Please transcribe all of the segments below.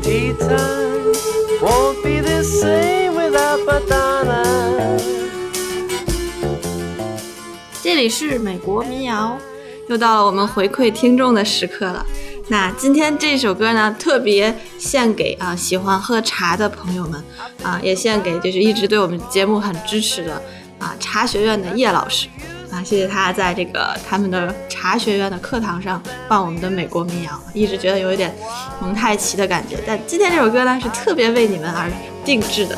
tea time won't be the same without Madonna. 这里是美国民谣，又到了我们回馈听众的时刻了。那今天这首歌呢，特别献给啊喜欢喝茶的朋友们啊，也献给就是一直对我们节目很支持的啊茶学院的叶老师啊，谢谢他在这个他们的茶学院的课堂上放我们的美国民谣，一直觉得有一点蒙太奇的感觉。但今天这首歌呢，是特别为你们而定制的。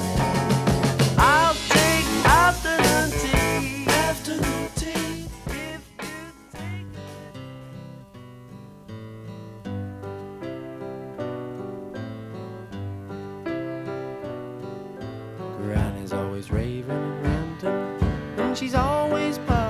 I'll take afternoon tea. Afternoon tea. Granny's always part.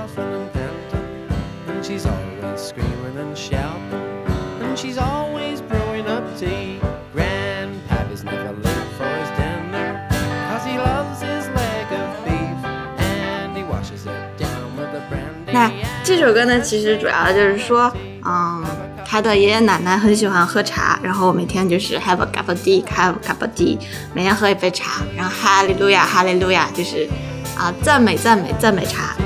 这首歌呢，其实主要就是说，嗯，他的爷爷奶奶很喜欢喝茶，然后每天就是 have a cup of tea，have a cup of tea，每天喝一杯茶，然后哈利路亚，哈利路亚，就是啊，赞美赞美赞美茶。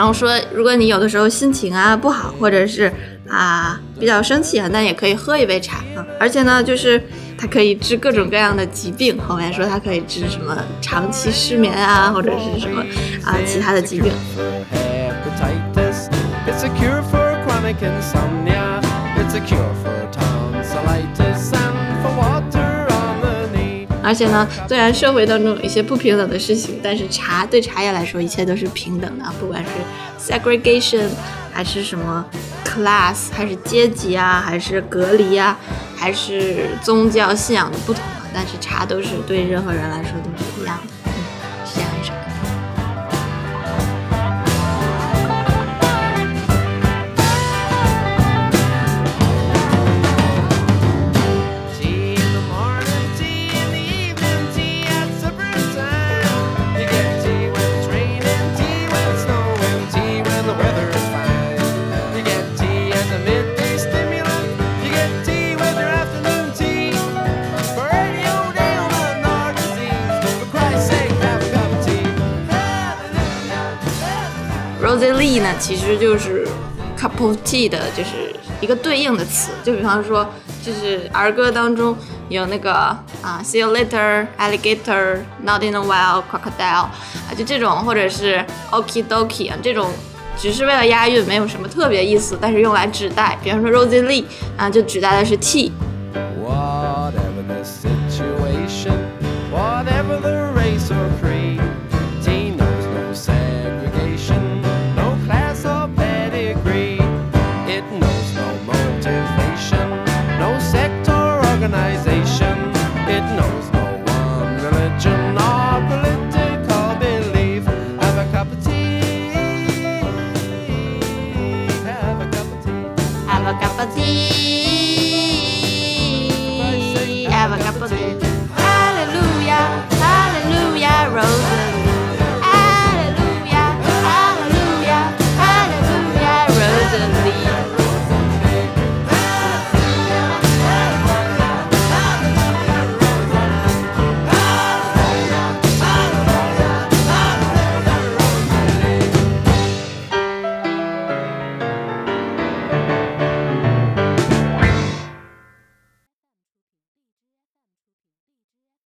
然后说，如果你有的时候心情啊不好，或者是啊比较生气啊，那也可以喝一杯茶啊。而且呢，就是它可以治各种各样的疾病。后面说它可以治什么长期失眠啊，或者是什么啊其他的疾病。It's a cure for chronic insomnia. It's a cure for tonsillitis 而且呢，虽然社会当中有一些不平等的事情，但是茶对茶叶来说，一切都是平等的，不管是 segregation 还是什么 class，还是阶级啊，还是隔离啊，还是宗教信仰的不同啊，但是茶都是对任何人来说都是 Rosie Lee 呢，其实就是 cup of tea 的，就是一个对应的词。就比方说，就是儿歌当中有那个啊，see you later alligator not in a while crocodile 啊，就这种，或者是 okie dokie 啊这种。只是为了押韵，没有什么特别意思，但是用来指代，比方说 Rosie Lee 啊，就指代的是 tea